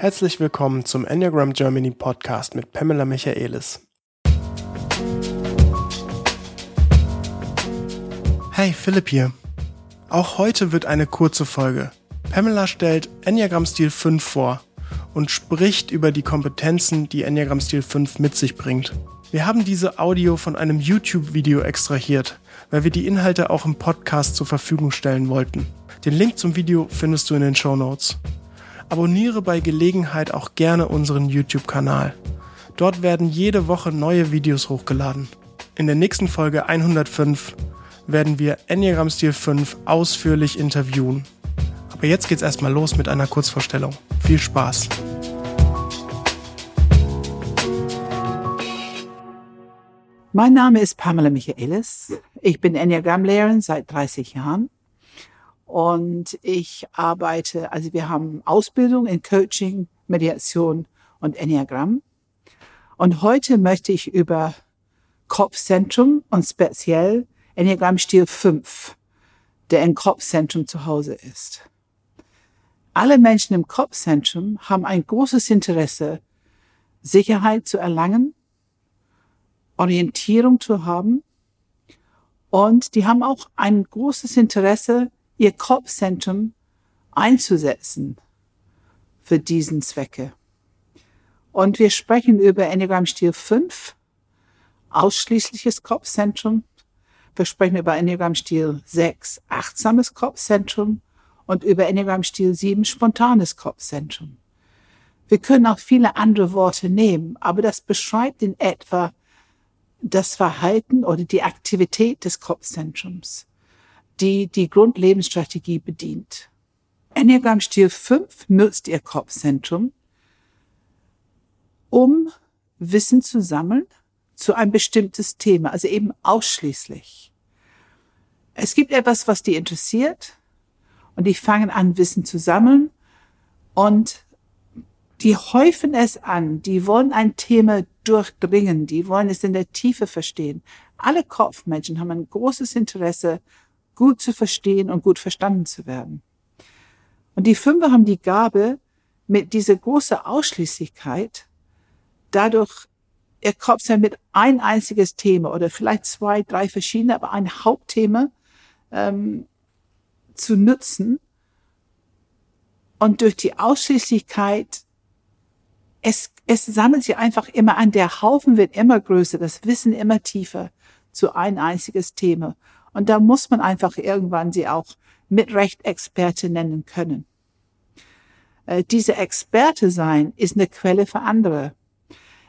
Herzlich willkommen zum Enneagram Germany Podcast mit Pamela Michaelis. Hey, Philipp hier. Auch heute wird eine kurze Folge. Pamela stellt Enneagram Stil 5 vor und spricht über die Kompetenzen, die Enneagram Stil 5 mit sich bringt. Wir haben diese Audio von einem YouTube-Video extrahiert, weil wir die Inhalte auch im Podcast zur Verfügung stellen wollten. Den Link zum Video findest du in den Show Notes. Abonniere bei Gelegenheit auch gerne unseren YouTube-Kanal. Dort werden jede Woche neue Videos hochgeladen. In der nächsten Folge 105 werden wir Enneagram Stil 5 ausführlich interviewen. Aber jetzt geht's erstmal los mit einer Kurzvorstellung. Viel Spaß! Mein Name ist Pamela Michaelis. Ich bin Enneagram-Lehrerin seit 30 Jahren. Und ich arbeite, also wir haben Ausbildung in Coaching, Mediation und Enneagramm. Und heute möchte ich über Kopfzentrum und speziell Enneagramm-Stil 5, der im Kopfzentrum zu Hause ist. Alle Menschen im Kopfzentrum haben ein großes Interesse, Sicherheit zu erlangen, Orientierung zu haben und die haben auch ein großes Interesse, ihr Kopfzentrum einzusetzen für diesen Zwecke. Und wir sprechen über Enneagram Stil 5, ausschließliches Kopfzentrum. Wir sprechen über Enneagram Stil 6, achtsames Kopfzentrum und über Enneagram Stil 7, spontanes Kopfzentrum. Wir können auch viele andere Worte nehmen, aber das beschreibt in etwa das Verhalten oder die Aktivität des Kopfzentrums die die Grundlebensstrategie bedient. Enneagram Stil 5 nutzt ihr Kopfzentrum, um Wissen zu sammeln zu ein bestimmtes Thema, also eben ausschließlich. Es gibt etwas, was die interessiert und die fangen an, Wissen zu sammeln und die häufen es an, die wollen ein Thema durchdringen, die wollen es in der Tiefe verstehen. Alle Kopfmenschen haben ein großes Interesse gut zu verstehen und gut verstanden zu werden. Und die Fünfer haben die Gabe, mit dieser großen Ausschließlichkeit dadurch ihr Kopf sein mit ein einziges Thema oder vielleicht zwei, drei verschiedene, aber ein Hauptthema ähm, zu nutzen und durch die Ausschließlichkeit es, es sammelt sich einfach immer an, der Haufen wird immer größer, das Wissen immer tiefer zu ein einziges Thema. Und da muss man einfach irgendwann sie auch mit Recht Experte nennen können. Äh, diese Experte sein ist eine Quelle für andere.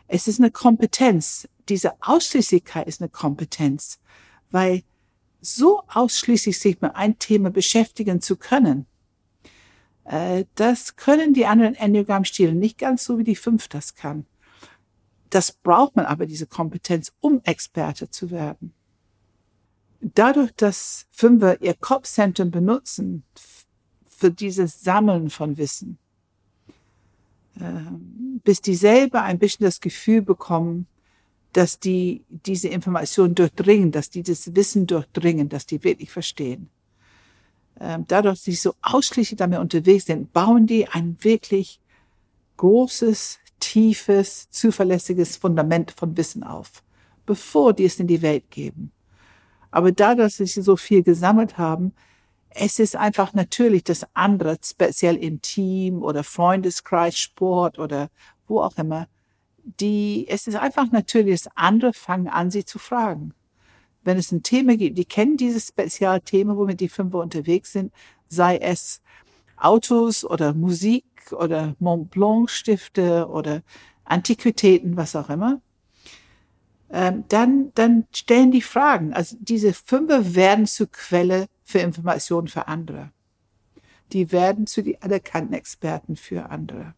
Es ist eine Kompetenz. Diese Ausschließlichkeit ist eine Kompetenz, weil so ausschließlich sich mit ein Thema beschäftigen zu können, äh, das können die anderen Enneagramm-Stile nicht ganz so wie die fünf das kann. Das braucht man aber, diese Kompetenz, um Experte zu werden dadurch, dass Fünfer ihr Kopfzentrum benutzen für dieses Sammeln von Wissen, ähm, bis die selber ein bisschen das Gefühl bekommen, dass die diese Information durchdringen, dass die das Wissen durchdringen, dass die wirklich verstehen. Ähm, dadurch, dass sie so ausschließlich damit unterwegs sind, bauen die ein wirklich großes, tiefes, zuverlässiges Fundament von Wissen auf, bevor die es in die Welt geben. Aber da, dass sie so viel gesammelt haben, es ist einfach natürlich das andere, speziell im Team oder Freundeskreis, Sport oder wo auch immer, die, es ist einfach natürlich, das andere fangen an, sie zu fragen. Wenn es ein Thema gibt, die kennen dieses Spezialthema, womit die Fünfer unterwegs sind, sei es Autos oder Musik oder Mont Blanc Stifte oder Antiquitäten, was auch immer dann, dann stellen die Fragen. Also diese Fünfe werden zur Quelle für Informationen für andere. Die werden zu die anerkannten Experten für andere.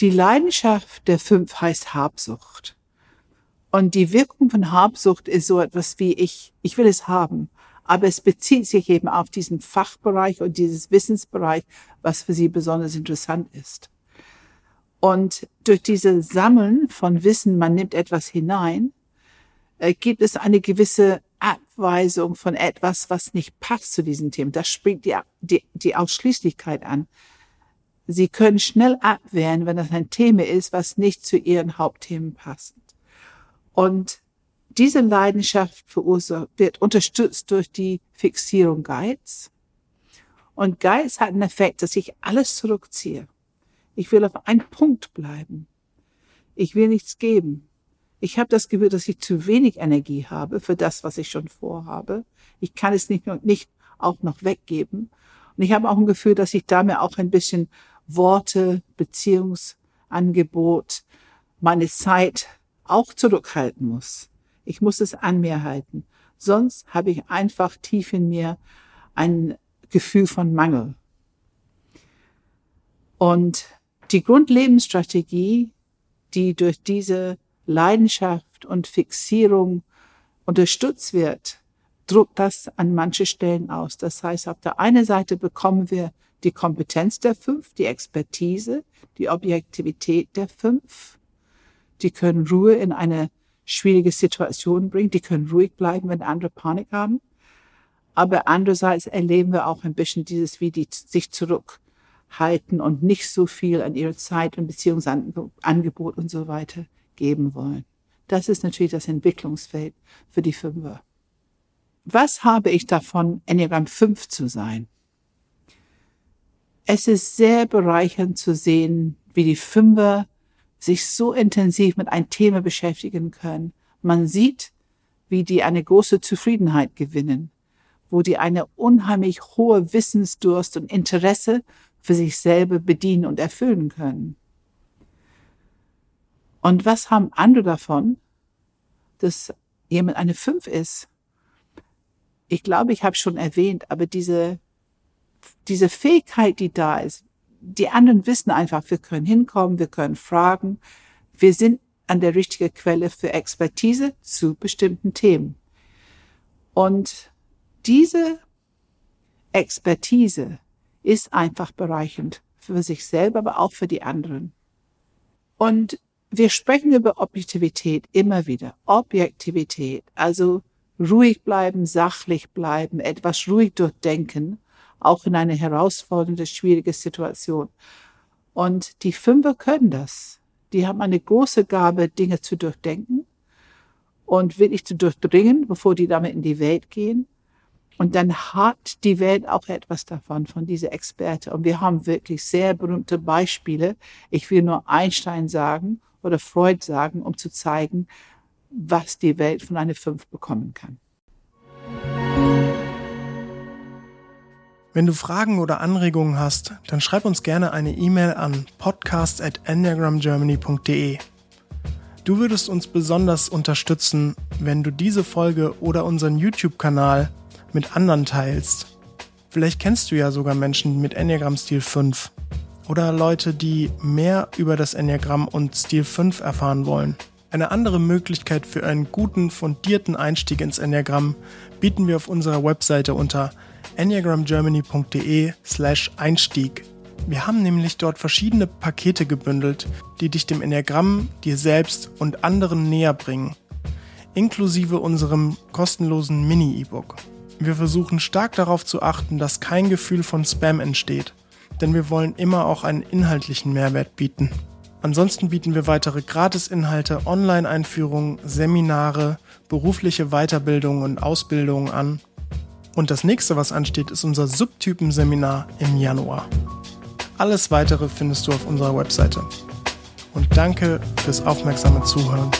Die Leidenschaft der fünf heißt Habsucht. Und die Wirkung von Habsucht ist so etwas wie ich, ich will es haben. Aber es bezieht sich eben auf diesen Fachbereich und dieses Wissensbereich, was für sie besonders interessant ist. Und durch diese Sammeln von Wissen, man nimmt etwas hinein, äh, gibt es eine gewisse Abweisung von etwas, was nicht passt zu diesen Themen. Das springt die, die, die Ausschließlichkeit an. Sie können schnell abwehren, wenn das ein Thema ist, was nicht zu Ihren Hauptthemen passt. Und diese Leidenschaft verursacht, wird unterstützt durch die Fixierung Geiz. Und Geiz hat einen Effekt, dass ich alles zurückziehe. Ich will auf einen Punkt bleiben. Ich will nichts geben. Ich habe das Gefühl, dass ich zu wenig Energie habe für das, was ich schon vorhabe. Ich kann es nicht, nicht auch noch weggeben. Und ich habe auch ein Gefühl, dass ich damit auch ein bisschen Worte, Beziehungsangebot, meine Zeit auch zurückhalten muss. Ich muss es an mir halten. Sonst habe ich einfach tief in mir ein Gefühl von Mangel. Und die Grundlebensstrategie, die durch diese Leidenschaft und Fixierung unterstützt wird, druckt das an manche Stellen aus. Das heißt, auf der einen Seite bekommen wir die Kompetenz der fünf, die Expertise, die Objektivität der fünf. Die können Ruhe in eine schwierige Situation bringen. Die können ruhig bleiben, wenn andere Panik haben. Aber andererseits erleben wir auch ein bisschen dieses, wie die sich zurückhalten und nicht so viel an ihre Zeit und Beziehungsangebot und so weiter geben wollen. Das ist natürlich das Entwicklungsfeld für die Fünfer. Was habe ich davon, Enneagramm 5 zu sein? Es ist sehr bereichernd zu sehen, wie die Fünfer sich so intensiv mit einem Thema beschäftigen können. Man sieht, wie die eine große Zufriedenheit gewinnen, wo die eine unheimlich hohe Wissensdurst und Interesse für sich selber bedienen und erfüllen können. Und was haben andere davon, dass jemand eine Fünf ist? Ich glaube, ich habe schon erwähnt, aber diese, diese Fähigkeit, die da ist, die anderen wissen einfach, wir können hinkommen, wir können fragen, wir sind an der richtigen Quelle für Expertise zu bestimmten Themen. Und diese Expertise ist einfach bereichend für sich selber, aber auch für die anderen. Und wir sprechen über Objektivität immer wieder. Objektivität, also ruhig bleiben, sachlich bleiben, etwas ruhig durchdenken, auch in eine herausfordernde, schwierige Situation. Und die Fünfer können das. Die haben eine große Gabe, Dinge zu durchdenken und wirklich zu durchdringen, bevor die damit in die Welt gehen. Und dann hat die Welt auch etwas davon, von dieser Experte. Und wir haben wirklich sehr berühmte Beispiele. Ich will nur Einstein sagen oder Freud sagen, um zu zeigen, was die Welt von einer Fünf bekommen kann. Wenn du Fragen oder Anregungen hast, dann schreib uns gerne eine E-Mail an podcast@enneagramgermany.de. Du würdest uns besonders unterstützen, wenn du diese Folge oder unseren YouTube-Kanal mit anderen teilst. Vielleicht kennst du ja sogar Menschen mit Enneagram-Stil 5 oder Leute, die mehr über das Enneagramm und Stil 5 erfahren wollen. Eine andere Möglichkeit für einen guten, fundierten Einstieg ins Enneagramm bieten wir auf unserer Webseite unter enneagramgermany.de slash Einstieg. Wir haben nämlich dort verschiedene Pakete gebündelt, die dich dem Enneagramm, dir selbst und anderen näher bringen, inklusive unserem kostenlosen Mini-E-Book. Wir versuchen stark darauf zu achten, dass kein Gefühl von Spam entsteht denn wir wollen immer auch einen inhaltlichen Mehrwert bieten. Ansonsten bieten wir weitere Gratisinhalte, Online-Einführungen, Seminare, berufliche Weiterbildungen und Ausbildungen an. Und das nächste, was ansteht, ist unser Subtypenseminar im Januar. Alles weitere findest du auf unserer Webseite. Und danke fürs aufmerksame Zuhören.